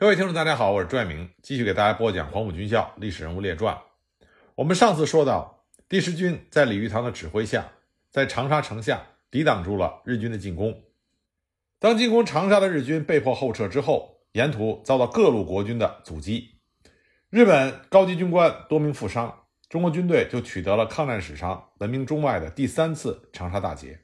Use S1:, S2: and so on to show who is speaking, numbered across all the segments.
S1: 各位听众，大家好，我是朱爱明，继续给大家播讲《黄埔军校历史人物列传》。我们上次说到，第十军在李玉堂的指挥下，在长沙城下抵挡住了日军的进攻。当进攻长沙的日军被迫后撤之后，沿途遭到各路国军的阻击，日本高级军官多名负伤，中国军队就取得了抗战史上闻名中外的第三次长沙大捷。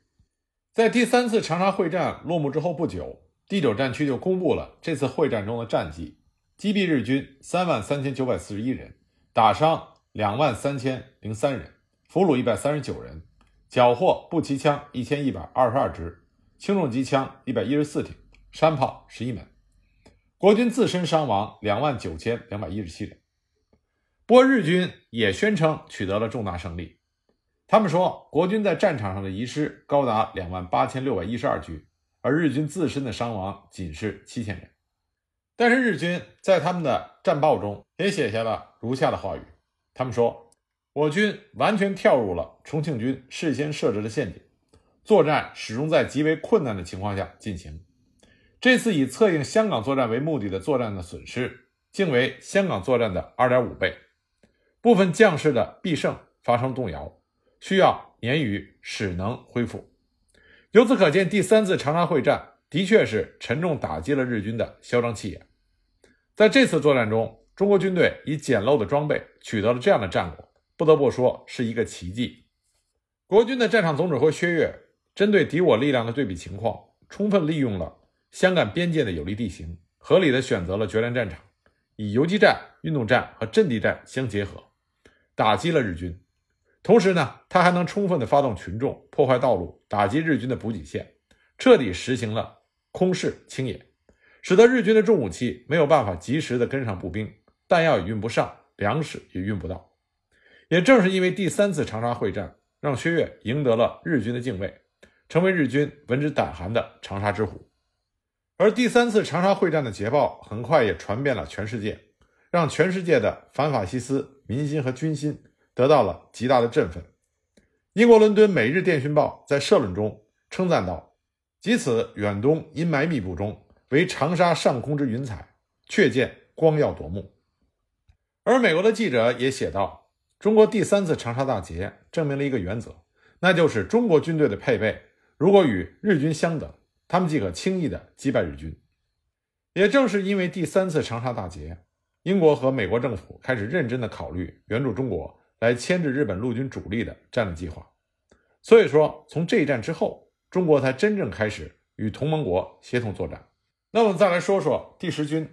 S1: 在第三次长沙会战落幕之后不久。第九战区就公布了这次会战中的战绩：击毙日军三万三千九百四十一人，打伤两万三千零三人，俘虏一百三十九人，缴获步骑枪一千一百二十二支，轻重机枪一百一十四挺，山炮十一门。国军自身伤亡两万九千两百一十七人。不过日军也宣称取得了重大胜利，他们说国军在战场上的遗失高达两万八千六百一十二具。而日军自身的伤亡仅是七千人，但是日军在他们的战报中也写下了如下的话语：他们说，我军完全跳入了重庆军事先设置的陷阱，作战始终在极为困难的情况下进行。这次以策应香港作战为目的的作战的损失，竟为香港作战的二点五倍，部分将士的必胜发生动摇，需要年余使能恢复。由此可见，第三次长沙会战的确是沉重打击了日军的嚣张气焰。在这次作战中，中国军队以简陋的装备取得了这样的战果，不得不说是一个奇迹。国军的战场总指挥薛岳针对敌我力量的对比情况，充分利用了湘赣边界的有利地形，合理的选择了决战战场，以游击战、运动战和阵地战相结合，打击了日军。同时呢，他还能充分的发动群众，破坏道路，打击日军的补给线，彻底实行了空势清野，使得日军的重武器没有办法及时的跟上步兵，弹药也运不上，粮食也运不到。也正是因为第三次长沙会战，让薛岳赢得了日军的敬畏，成为日军闻之胆寒的长沙之虎。而第三次长沙会战的捷报很快也传遍了全世界，让全世界的反法西斯民心和军心。得到了极大的振奋。英国伦敦《每日电讯报》在社论中称赞道：“即此远东阴霾密布中，为长沙上空之云彩，却见光耀夺目。”而美国的记者也写道：“中国第三次长沙大捷证明了一个原则，那就是中国军队的配备如果与日军相等，他们即可轻易的击败日军。”也正是因为第三次长沙大捷，英国和美国政府开始认真的考虑援助中国。来牵制日本陆军主力的战略计划，所以说从这一战之后，中国才真正开始与同盟国协同作战。那我们再来说说第十军。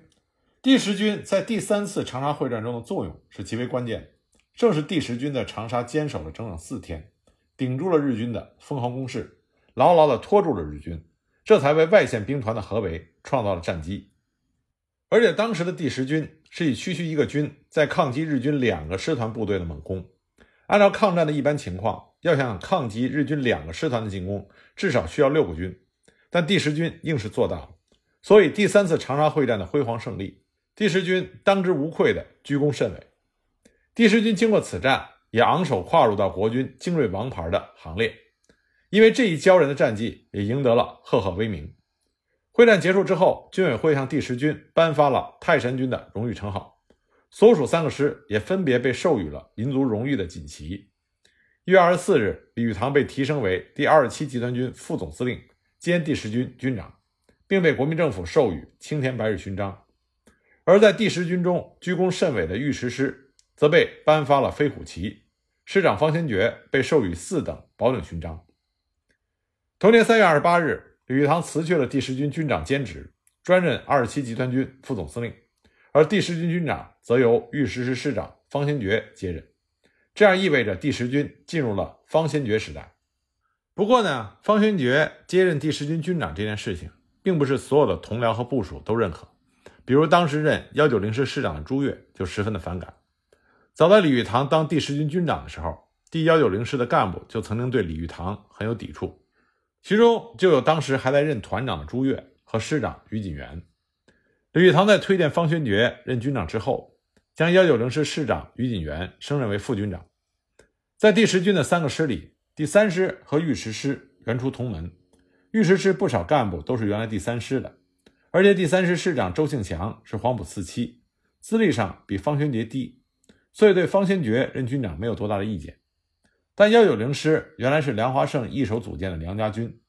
S1: 第十军在第三次长沙会战中的作用是极为关键的。正是第十军在长沙坚守了整整四天，顶住了日军的疯狂攻势，牢牢地拖住了日军，这才为外线兵团的合围创造了战机。而且当时的第十军是以区区一个军在抗击日军两个师团部队的猛攻。按照抗战的一般情况，要想抗击日军两个师团的进攻，至少需要六个军。但第十军硬是做到了，所以第三次长沙会战的辉煌胜利，第十军当之无愧的居功甚伟。第十军经过此战，也昂首跨入到国军精锐王牌的行列，因为这一骄人的战绩，也赢得了赫赫威名。会战结束之后，军委会向第十军颁发了泰山军的荣誉称号，所属三个师也分别被授予了民族荣誉的锦旗。一月二十四日，李玉堂被提升为第二十七集团军副总司令兼第十军军长，并被国民政府授予青天白日勋章。而在第十军中居功甚伟的御十师，则被颁发了飞虎旗，师长方先觉被授予四等保等勋章。同年三月二十八日。李玉堂辞去了第十军军长兼职，专任二十七集团军副总司令，而第十军军长则由御十师师长方先觉接任。这样意味着第十军进入了方先觉时代。不过呢，方先觉接任第十军军长这件事情，并不是所有的同僚和部属都认可。比如当时任幺九零师师长的朱越就十分的反感。早在李玉堂当第十军军长的时候，第幺九零师的干部就曾经对李玉堂很有抵触。其中就有当时还在任团长的朱越和师长于锦元。李玉堂在推荐方宣觉任军长之后，将幺九零师师长于锦元升任为副军长。在第十军的三个师里，第三师和御十师原出同门，御十师不少干部都是原来第三师的，而且第三师师长周庆祥是黄埔四期，资历上比方宣觉低，所以对方先觉任军长没有多大的意见。但幺九零师原来是梁华胜一手组建的梁家军，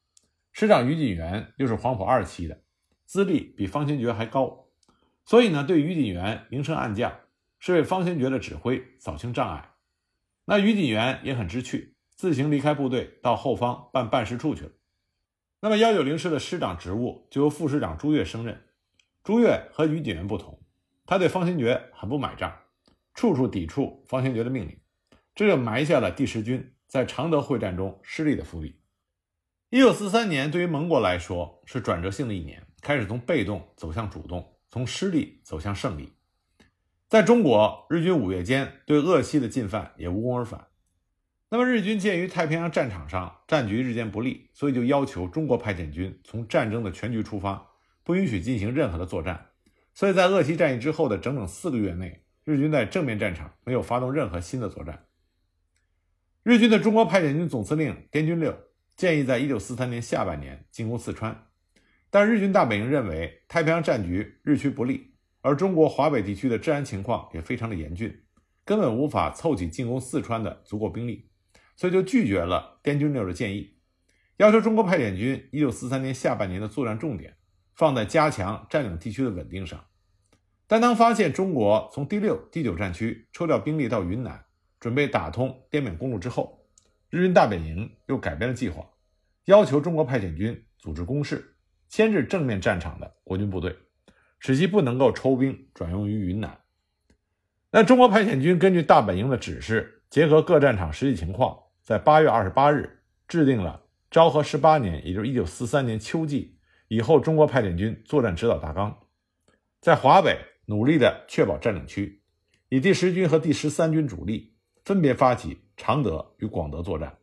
S1: 师长于锦元又是黄埔二期的，资历比方先觉还高，所以呢，对于锦元明升暗降，是为方先觉的指挥扫清障碍。那于锦元也很知趣，自行离开部队到后方办办事处去了。那么幺九零师的师长职务就由副师长朱越升任。朱越和于锦元不同，他对方先觉很不买账，处处抵触方先觉的命令，这就埋下了第十军在常德会战中失利的伏笔。一九四三年对于盟国来说是转折性的一年，开始从被动走向主动，从失利走向胜利。在中国，日军五月间对鄂西的进犯也无功而返。那么日军鉴于太平洋战场上战局日渐不利，所以就要求中国派遣军从战争的全局出发，不允许进行任何的作战。所以在鄂西战役之后的整整四个月内，日军在正面战场没有发动任何新的作战。日军的中国派遣军总司令滇军六建议在一九四三年下半年进攻四川，但日军大本营认为太平洋战局日趋不利，而中国华北地区的治安情况也非常的严峻，根本无法凑齐进攻四川的足够兵力。所以就拒绝了滇军六的建议，要求中国派遣军一九四三年下半年的作战重点放在加强占领地区的稳定上。但当发现中国从第六、第九战区抽调兵力到云南，准备打通滇缅公路之后，日军大本营又改变了计划，要求中国派遣军组织攻势，牵制正面战场的国军部队，使其不能够抽兵转用于云南。那中国派遣军根据大本营的指示，结合各战场实际情况。在八月二十八日，制定了昭和十八年，也就是一九四三年秋季以后中国派遣军作战指导大纲。在华北努力的确保占领区，以第十军和第十三军主力分别发起常德与广德作战。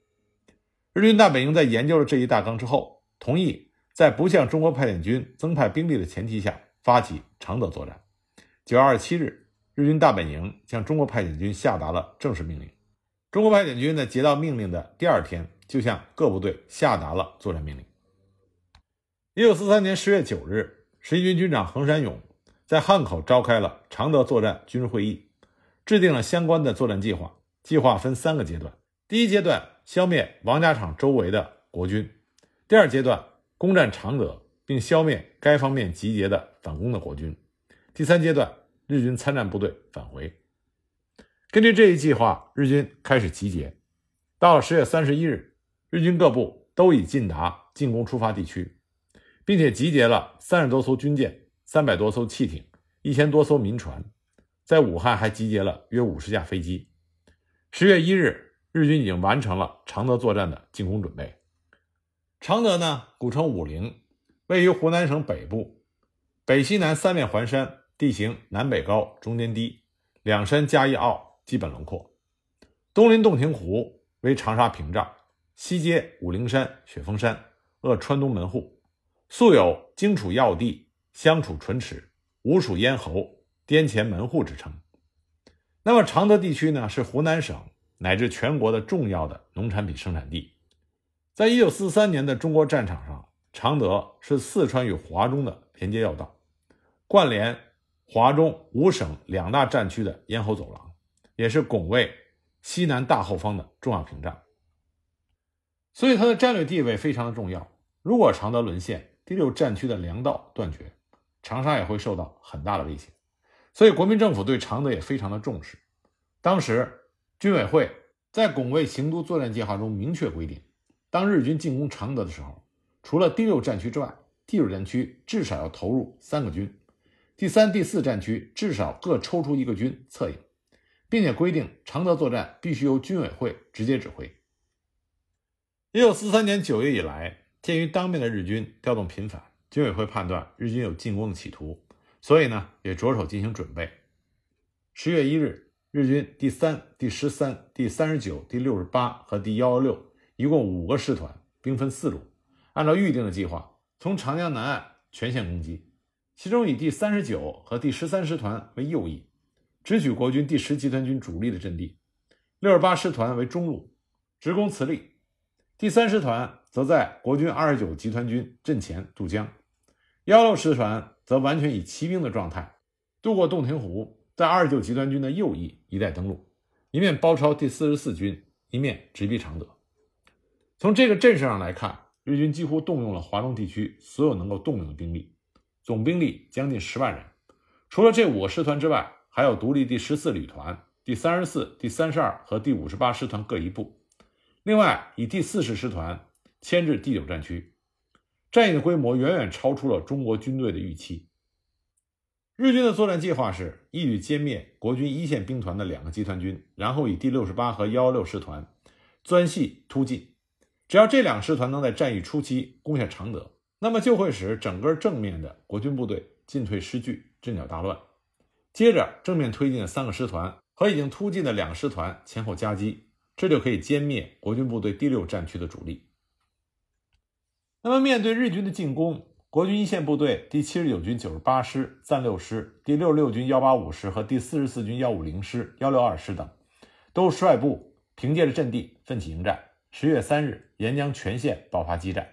S1: 日军大本营在研究了这一大纲之后，同意在不向中国派遣军增派兵力的前提下发起常德作战。九月二十七日，日军大本营向中国派遣军下达了正式命令。中国派遣军在接到命令的第二天，就向各部队下达了作战命令。一九四三年十月九日，十一军军长横山勇在汉口召开了常德作战军事会议，制定了相关的作战计划。计划分三个阶段：第一阶段消灭王家场周围的国军；第二阶段攻占常德，并消灭该方面集结的反攻的国军；第三阶段日军参战部队返回。根据这一计划，日军开始集结。到了十月三十一日，日军各部都已进达进攻出发地区，并且集结了三十多艘军舰、三百多艘汽艇、一千多艘民船，在武汉还集结了约五十架飞机。十月一日，日军已经完成了常德作战的进攻准备。常德呢，古称武陵，位于湖南省北部，北西南三面环山，地形南北高，中间低，两山夹一坳。基本轮廓，东临洞庭湖，为长沙屏障；西接武陵山、雪峰山，扼川东门户，素有“荆楚要地，湘楚唇齿，吴蜀咽喉，滇黔门户”之称。那么常德地区呢，是湖南省乃至全国的重要的农产品生产地。在一九四三年的中国战场上，常德是四川与华中的连接要道，贯连华中五省两大战区的咽喉走廊。也是拱卫西南大后方的重要屏障，所以它的战略地位非常的重要。如果常德沦陷，第六战区的粮道断绝，长沙也会受到很大的威胁。所以国民政府对常德也非常的重视。当时军委会在拱卫行都作战计划中明确规定，当日军进攻常德的时候，除了第六战区之外，第九战区至少要投入三个军，第三、第四战区至少各抽出一个军策应。并且规定，常德作战必须由军委会直接指挥。一九四三年九月以来，鉴于当面的日军调动频繁，军委会判断日军有进攻的企图，所以呢，也着手进行准备。十月一日，日军第三、第十三、第三十九、第六十八和第幺幺六一共五个师团，兵分四路，按照预定的计划，从长江南岸全线攻击。其中以第三十九和第十三师团为右翼。直取国军第十集团军主力的阵地，六十八师团为中路，直攻慈利；第三师团则在国军二十九集团军阵前渡江；幺六师团则完全以骑兵的状态渡过洞庭湖，在二十九集团军的右翼一带登陆，一面包抄第四十四军，一面直逼常德。从这个阵势上来看，日军几乎动用了华东地区所有能够动用的兵力，总兵力将近十万人。除了这五个师团之外，还有独立第十四旅团、第三十四、第三十二和第五十八师团各一部。另外，以第四十师团牵制第九战区。战役的规模远远超出了中国军队的预期。日军的作战计划是一举歼灭国军一线兵团的两个集团军，然后以第六十八和幺幺六师团钻系突进。只要这两个师团能在战役初期攻下常德，那么就会使整个正面的国军部队进退失据，阵脚大乱。接着，正面推进的三个师团和已经突进的两个师团前后夹击，这就可以歼灭国军部队第六战区的主力。那么，面对日军的进攻，国军一线部队第七十九军九十八师、暂六师、第六十六军幺八五师和第四十四军幺五零师、幺六二师等，都率部凭借着阵地奋起迎战。十月三日，沿江全线爆发激战。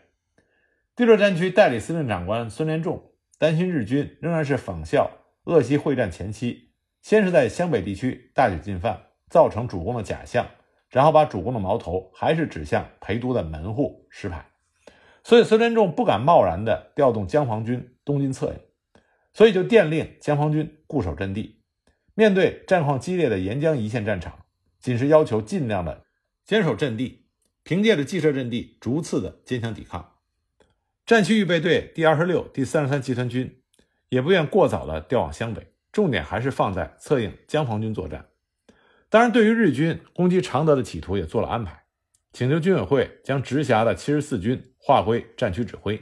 S1: 第六战区代理司令长官孙连仲担心日军仍然是仿效鄂西会战前期，先是在湘北地区大举进犯，造成主攻的假象，然后把主攻的矛头还是指向陪都的门户石牌。所以孙连仲不敢贸然地调动江防军东进策应，所以就电令江防军固守阵地。面对战况激烈的沿江一线战场，仅是要求尽量的坚守阵地，凭借着既设阵地，逐次的坚强抵抗。战区预备队第二十六、第三十三集团军也不愿过早的调往湘北，重点还是放在策应江防军作战。当然，对于日军攻击常德的企图也做了安排。请求军委会将直辖的七十四军划归战区指挥，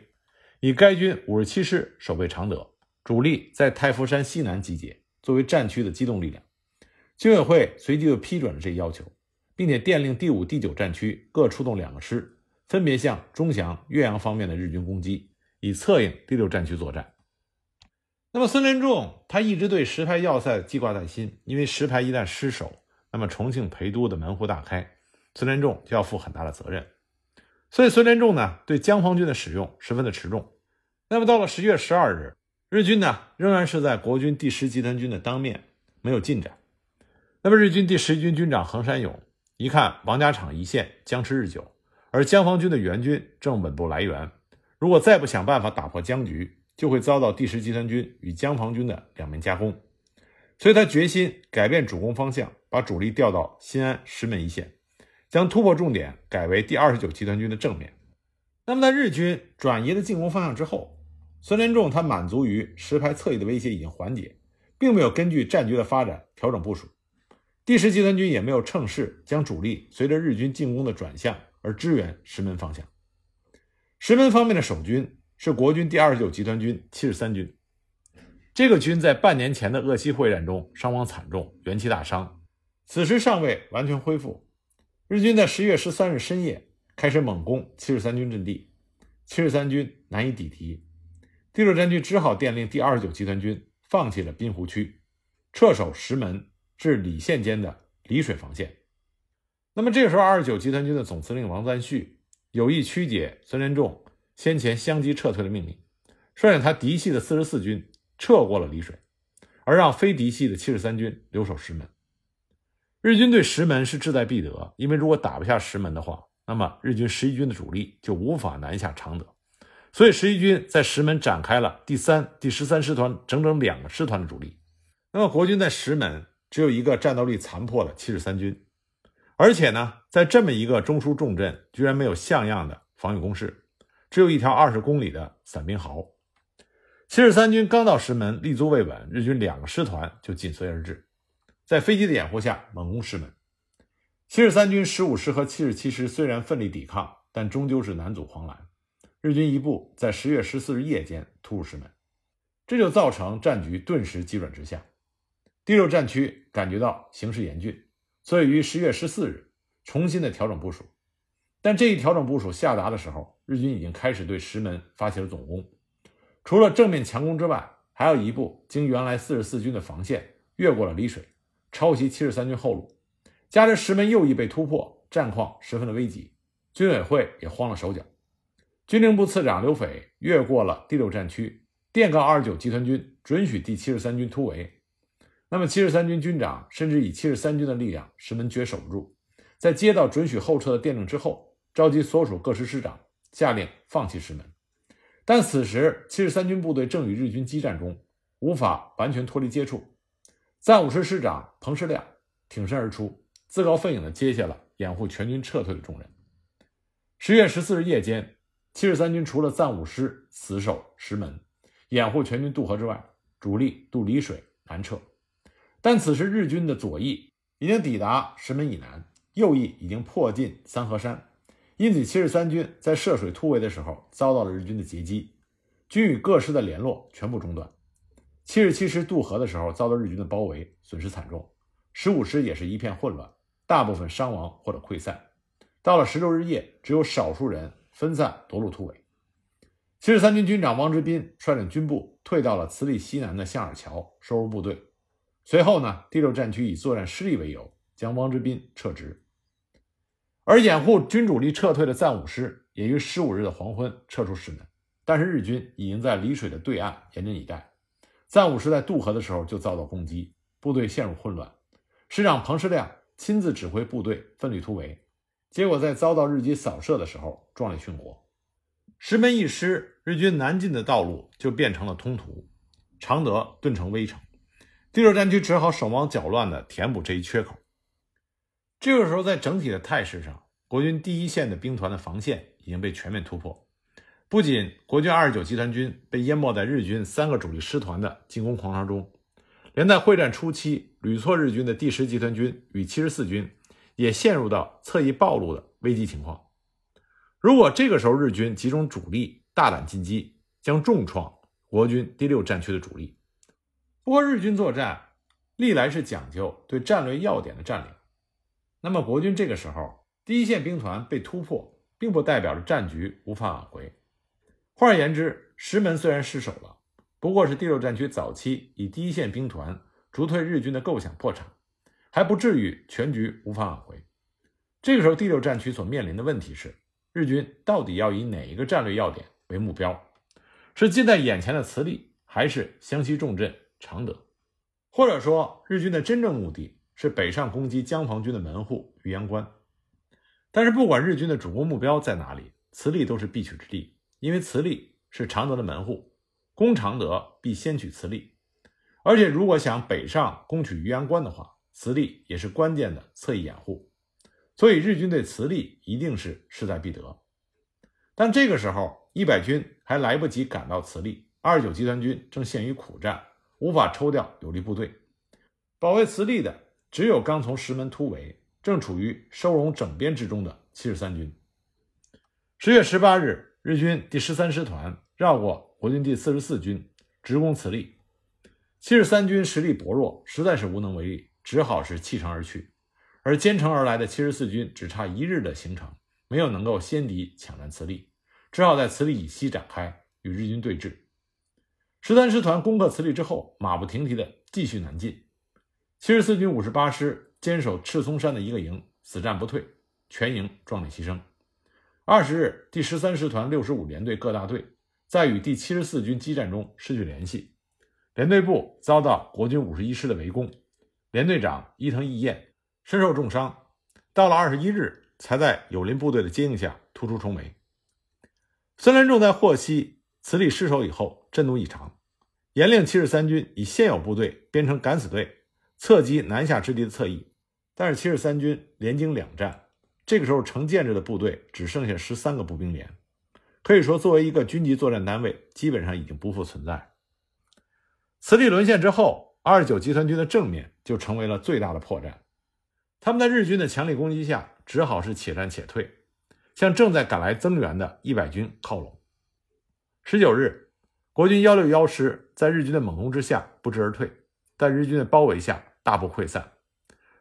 S1: 以该军五十七师守备常德，主力在太福山西南集结，作为战区的机动力量。军委会随即就批准了这一要求，并且电令第五、第九战区各出动两个师，分别向钟祥、岳阳方面的日军攻击，以策应第六战区作战。那么孙连仲他一直对石牌要塞记挂在心，因为石牌一旦失守，那么重庆陪都的门户大开。孙连仲就要负很大的责任，所以孙连仲呢对江防军的使用十分的持重。那么到了十月十二日，日军呢仍然是在国军第十集团军的当面没有进展。那么日军第十军军长横山勇一看王家场一线僵持日久，而江防军的援军正稳步来援，如果再不想办法打破僵局，就会遭到第十集团军与江防军的两面夹攻。所以他决心改变主攻方向，把主力调到新安、石门一线。将突破重点改为第二十九集团军的正面。那么，在日军转移了进攻方向之后，孙连仲他满足于石牌侧翼的威胁已经缓解，并没有根据战局的发展调整部署。第十集团军也没有趁势将主力随着日军进攻的转向而支援石门方向。石门方面的守军是国军第二十九集团军七十三军，这个军在半年前的鄂西会战中伤亡惨重，元气大伤，此时尚未完全恢复。日军在十月十三日深夜开始猛攻七十三军阵地，七十三军难以抵敌，第六战区只好电令第二十九集团军放弃了滨湖区，撤守石门至李县间的丽水防线。那么这个时候，二十九集团军的总司令王赞旭有意曲解孙连仲先前相机撤退的命令，率领他嫡系的四十四军撤过了丽水，而让非嫡系的七十三军留守石门。日军对石门是志在必得，因为如果打不下石门的话，那么日军十一军的主力就无法南下常德，所以十一军在石门展开了第三、第十三师团整整两个师团的主力。那么国军在石门只有一个战斗力残破的七十三军，而且呢，在这么一个中枢重镇，居然没有像样的防御工事，只有一条二十公里的散兵壕。七十三军刚到石门，立足未稳，日军两个师团就紧随而至。在飞机的掩护下，猛攻石门。七十三军十五师和七十七师虽然奋力抵抗，但终究是难阻狂澜。日军一部在十月十四日夜间突入石门，这就造成战局顿时急转直下。第六战区感觉到形势严峻，所以于十月十四日重新的调整部署。但这一调整部署下达的时候，日军已经开始对石门发起了总攻。除了正面强攻之外，还有一部经原来四十四军的防线越过了丽水。抄袭七十三军后路，加之石门右翼被突破，战况十分的危急，军委会也慌了手脚。军令部次长刘斐越过了第六战区，电告二十九集团军准许第七十三军突围。那么七十三军军长甚至以七十三军的力量，石门绝守不住。在接到准许后撤的电令之后，召集所属各师师长，下令放弃石门。但此时七十三军部队正与日军激战中，无法完全脱离接触。赞武师师长彭世亮挺身而出，自告奋勇地接下了掩护全军撤退的重任。十月十四日夜间，七十三军除了赞武师死守石门，掩护全军渡河之外，主力渡澧水南撤。但此时日军的左翼已经抵达石门以南，右翼已经迫近三河山，因此七十三军在涉水突围的时候遭到了日军的截击，军与各师的联络全部中断。七十七师渡河的时候遭到日军的包围，损失惨重；十五师也是一片混乱，大部分伤亡或者溃散。到了十六日夜，只有少数人分散夺路突围。七十三军军长汪之斌率领军部退到了慈利西南的象耳桥，收入部队。随后呢，第六战区以作战失利为由，将汪之斌撤职。而掩护军主力撤退的暂武师也于十五日的黄昏撤出石门，但是日军已经在丽水的对岸严阵以待。赞武师在渡河的时候就遭到攻击，部队陷入混乱。师长彭世亮亲自指挥部队奋力突围，结果在遭到日军扫射的时候壮烈殉国。石门一失，日军南进的道路就变成了通途，常德顿成危城。第六战区只好手忙脚乱地填补这一缺口。这个时候，在整体的态势上，国军第一线的兵团的防线已经被全面突破。不仅国军二十九集团军被淹没在日军三个主力师团的进攻狂潮中，连在会战初期屡挫日军的第十集团军与七十四军也陷入到侧翼暴露的危机情况。如果这个时候日军集中主力大胆进击，将重创国军第六战区的主力。不过，日军作战历来是讲究对战略要点的占领。那么，国军这个时候第一线兵团被突破，并不代表着战局无法挽回。换而言之，石门虽然失守了，不过是第六战区早期以第一线兵团逐退日军的构想破产，还不至于全局无法挽回。这个时候，第六战区所面临的问题是：日军到底要以哪一个战略要点为目标？是近在眼前的慈利，还是湘西重镇？常德，或者说日军的真正目的是北上攻击江防军的门户玉阳关。但是不管日军的主攻目标在哪里，慈利都是必取之地，因为慈利是常德的门户，攻常德必先取慈利。而且如果想北上攻取玉阳关的话，慈利也是关键的侧翼掩护，所以日军对慈利一定是势在必得。但这个时候，一百军还来不及赶到慈利，二十九集团军正陷于苦战。无法抽调有力部队，保卫慈利的只有刚从石门突围、正处于收容整编之中的七十三军。十月十八日，日军第十三师团绕过国军第四十四军，直攻慈利。七十三军实力薄弱，实在是无能为力，只好是弃城而去。而兼程而来的七十四军只差一日的行程，没有能够先敌抢占慈利，只好在慈利以西展开与日军对峙。十三师团攻克慈利之后，马不停蹄地继续南进。七十四军五十八师坚守赤松山的一个营，死战不退，全营壮烈牺牲。二十日，第十三师团六十五联队各大队在与第七十四军激战中失去联系，联队部遭到国军五十一师的围攻，联队长伊藤义彦身受重伤。到了二十一日，才在友邻部队的接应下突出重围。孙连仲在获悉慈利失守以后，震怒异常。严令七十三军以现有部队编成敢死队，侧击南下之敌的侧翼。但是七十三军连经两战，这个时候成建制的部队只剩下十三个步兵连，可以说作为一个军级作战单位，基本上已经不复存在。慈利沦陷之后，二十九集团军的正面就成为了最大的破绽。他们在日军的强力攻击下，只好是且战且退，向正在赶来增援的一百军靠拢。十九日。国军幺六幺师在日军的猛攻之下不支而退，在日军的包围下大部溃散。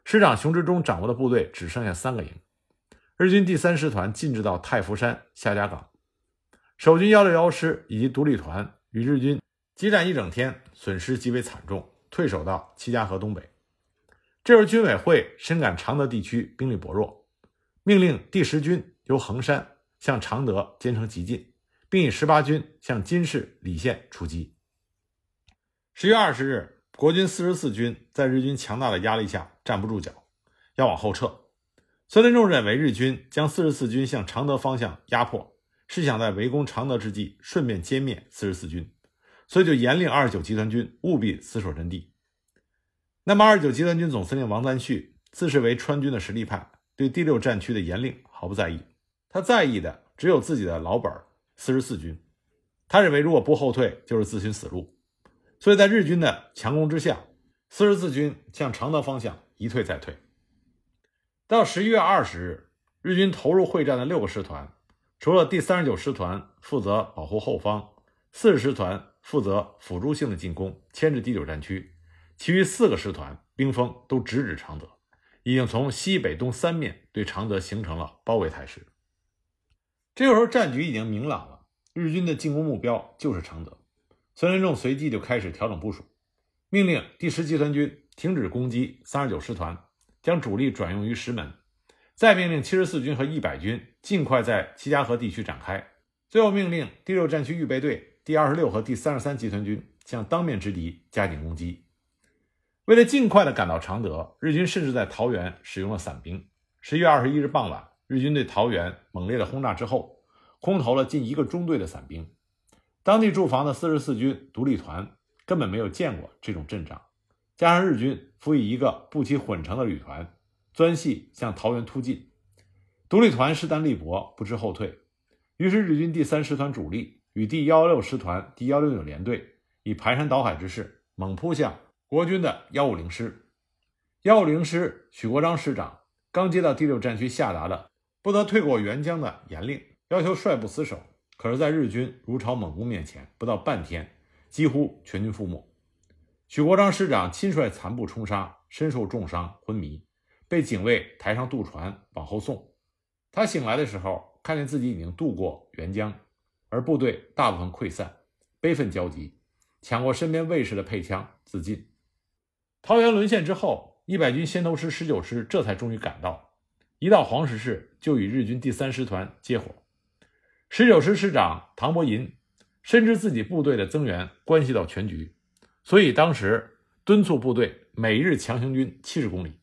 S1: 师长熊之忠掌握的部队只剩下三个营。日军第三师团进至到太福山夏家港，守军幺六幺师以及独立团与日军激战一整天，损失极为惨重，退守到七家河东北。这时军委会深感常德地区兵力薄弱，命令第十军由横山向常德兼程急进。并以十八军向金市、澧县出击，十月二十日，国军四十四军在日军强大的压力下站不住脚，要往后撤。孙连仲认为日军将四十四军向常德方向压迫，是想在围攻常德之际顺便歼灭四十四军，所以就严令二十九集团军务必死守阵地。那么，二十九集团军总司令王赞旭自视为川军的实力派，对第六战区的严令毫不在意，他在意的只有自己的老本四十四军。他认为，如果不后退，就是自寻死路。所以在日军的强攻之下，四十四军向常德方向一退再退。到十一月二十日，日军投入会战的六个师团，除了第三十九师团负责保护后方，四十师团负责辅助性的进攻，牵制第九战区，其余四个师团兵锋都直指常德，已经从西北东三面对常德形成了包围态势。这个时候，战局已经明朗了。日军的进攻目标就是常德，孙连仲随即就开始调整部署，命令第十集团军停止攻击三十九师团，将主力转用于石门，再命令七十四军和一百军尽快在齐家河地区展开，最后命令第六战区预备队第二十六和第三十三集团军向当面之敌加紧攻击。为了尽快的赶到常德，日军甚至在桃园使用了散兵。十一月二十一日傍晚，日军对桃园猛烈的轰炸之后。空投了近一个中队的散兵，当地驻防的四十四军独立团根本没有见过这种阵仗，加上日军辅以一个不齐混成的旅团，钻隙向桃园突进，独立团势单力薄，不知后退。于是日军第三师团主力与第幺六师团第幺六九联队以排山倒海之势猛扑向国军的幺五零师。幺五零师许国璋师长刚接到第六战区下达的不得退过沅江的严令。要求率部死守，可是，在日军如潮猛攻面前，不到半天，几乎全军覆没。许国璋师长亲率残部冲杀，身受重伤，昏迷，被警卫抬上渡船往后送。他醒来的时候，看见自己已经渡过沅江，而部队大部分溃散，悲愤交集，抢过身边卫士的配枪自尽。桃园沦陷之后，一百军先头师十九师这才终于赶到，一到黄石市就与日军第三师团接火。十九师师长唐伯银深知自己部队的增援关系到全局，所以当时敦促部队每日强行军七十公里，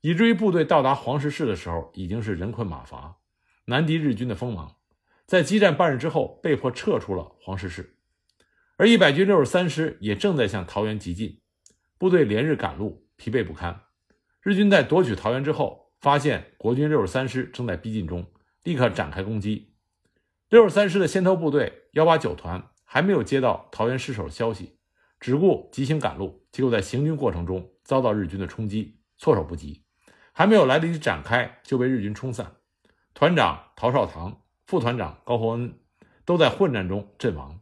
S1: 以至于部队到达黄石市的时候已经是人困马乏，难敌日军的锋芒。在激战半日之后，被迫撤出了黄石市。而一百军六十三师也正在向桃园急进，部队连日赶路，疲惫不堪。日军在夺取桃园之后，发现国军六十三师正在逼近中，立刻展开攻击。六十三师的先头部队幺八九团还没有接到桃园失守的消息，只顾急行赶路，结果在行军过程中遭到日军的冲击，措手不及，还没有来得及展开就被日军冲散。团长陶绍堂、副团长高厚恩都在混战中阵亡。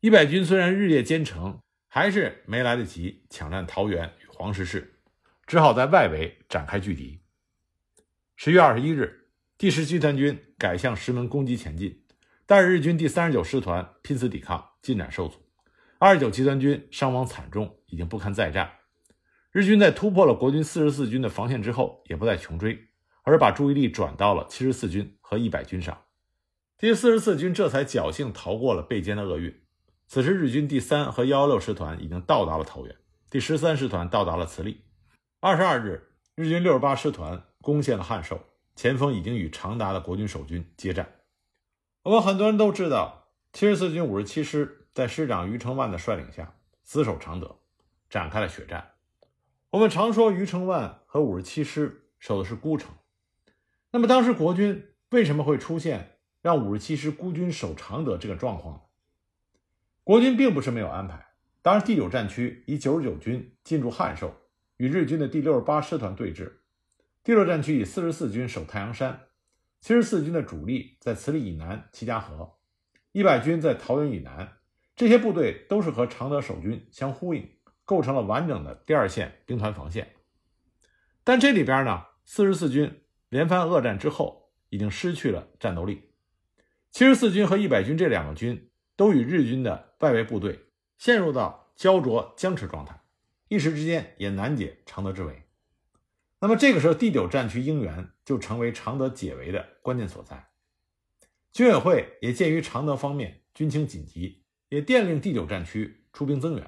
S1: 一百军虽然日夜兼程，还是没来得及抢占桃园与黄石市，只好在外围展开拒敌。十月二十一日。第十集团军改向石门攻击前进，但是日军第三十九师团拼死抵抗，进展受阻。二十九集团军伤亡惨重，已经不堪再战。日军在突破了国军四十四军的防线之后，也不再穷追，而是把注意力转到了七十四军和一百军上。第四十四军这才侥幸逃过了被歼的厄运。此时，日军第三和幺幺六师团已经到达了桃园，第十三师团到达了慈利。二十二日，日军六十八师团攻陷了汉寿。前锋已经与长达的国军守军接战。我们很多人都知道，七十四军五十七师在师长余承万的率领下死守常德，展开了血战。我们常说余承万和五十七师守的是孤城，那么当时国军为什么会出现让五十七师孤军守常德这个状况呢？国军并不是没有安排。当时第九战区以九十九军进驻汉寿，与日军的第六十八师团对峙。第六战区以四十四军守太阳山，七十四军的主力在慈利以南齐家河，一百军在桃园以南。这些部队都是和常德守军相呼应，构成了完整的第二线兵团防线。但这里边呢，四十四军连番恶战之后，已经失去了战斗力。七十四军和一百军这两个军都与日军的外围部队陷入到焦灼僵持状态，一时之间也难解常德之围。那么这个时候，第九战区应援就成为常德解围的关键所在。军委会也鉴于常德方面军情紧急，也电令第九战区出兵增援。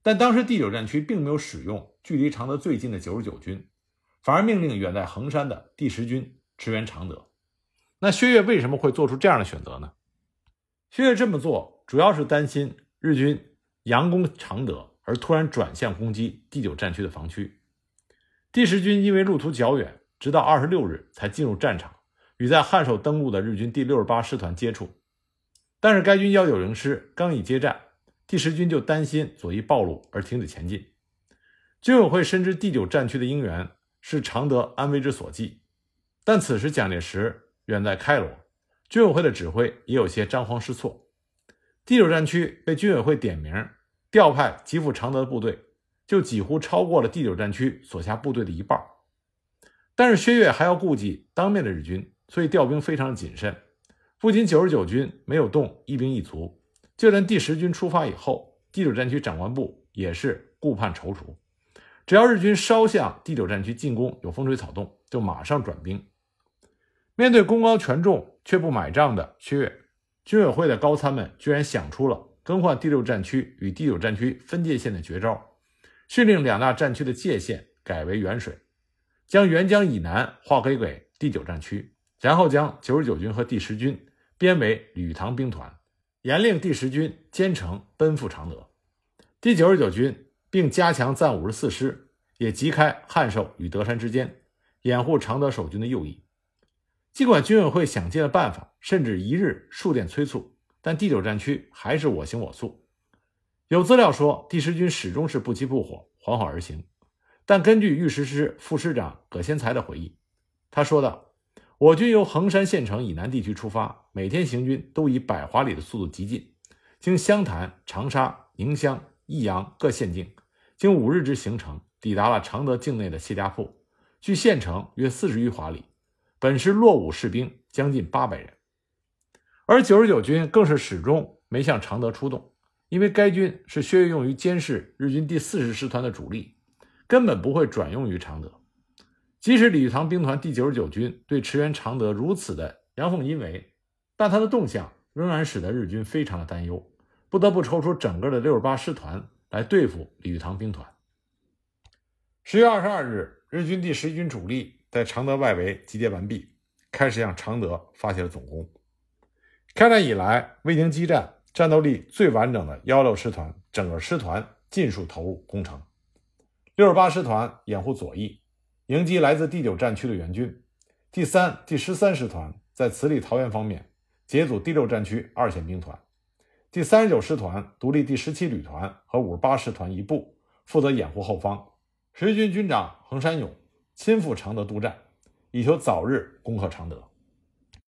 S1: 但当时第九战区并没有使用距离常德最近的九十九军，反而命令远在衡山的第十军驰援常德。那薛岳为什么会做出这样的选择呢？薛岳这么做主要是担心日军佯攻常德而突然转向攻击第九战区的防区。第十军因为路途较远，直到二十六日才进入战场，与在汉寿登陆的日军第六十八师团接触。但是该军幺九零师刚一接战，第十军就担心左翼暴露而停止前进。军委会深知第九战区的应援是常德安危之所寄，但此时蒋介石远在开罗，军委会的指挥也有些张皇失措。第九战区被军委会点名调派急赴常德的部队。就几乎超过了第九战区所辖部队的一半，但是薛岳还要顾及当面的日军，所以调兵非常谨慎。不仅九十九军没有动一兵一卒，就连第十军出发以后，第九战区长官部也是顾盼踌躇。只要日军稍向第九战区进攻有风吹草动，就马上转兵。面对功高权重却不买账的薛岳，军委会的高参们居然想出了更换第六战区与第九战区分界线的绝招。训令两大战区的界限改为沅水，将沅江以南划归给第九战区，然后将九十九军和第十军编为吕唐兵团，严令第十军兼程奔赴常德。第九十九军并加强暂五十四师，也急开汉寿与德山之间，掩护常德守军的右翼。尽管军委会想尽了办法，甚至一日数电催促，但第九战区还是我行我素。有资料说，第十军始终是不急不火，缓缓而行。但根据御十师副师长葛先才的回忆，他说道：“我军由衡山县城以南地区出发，每天行军都以百华里的速度急进，经湘潭、长沙、宁乡、益阳各县境，经五日之行程，抵达了常德境内的谢家铺，距县城约四十余华里。本师落伍士兵将近八百人，而九十九军更是始终没向常德出动。”因为该军是薛岳用于监视日军第四十师团的主力，根本不会转用于常德。即使李玉堂兵团第九十九军对驰援常德如此的阳奉阴违，但他的动向仍然使得日军非常的担忧，不得不抽出整个的六十八师团来对付李玉堂兵团。十月二十二日，日军第十一军主力在常德外围集结完毕，开始向常德发起了总攻。开战以来未经激战。战斗力最完整的幺六师团，整个师团尽数投入攻城。六十八师团掩护左翼，迎击来自第九战区的援军。第三、第十三师团在慈利桃园方面截阻第六战区二线兵团。第三十九师团独立第十七旅团和五十八师团一部负责掩护后方。十军军长横山勇亲赴常德督战，以求早日攻克常德。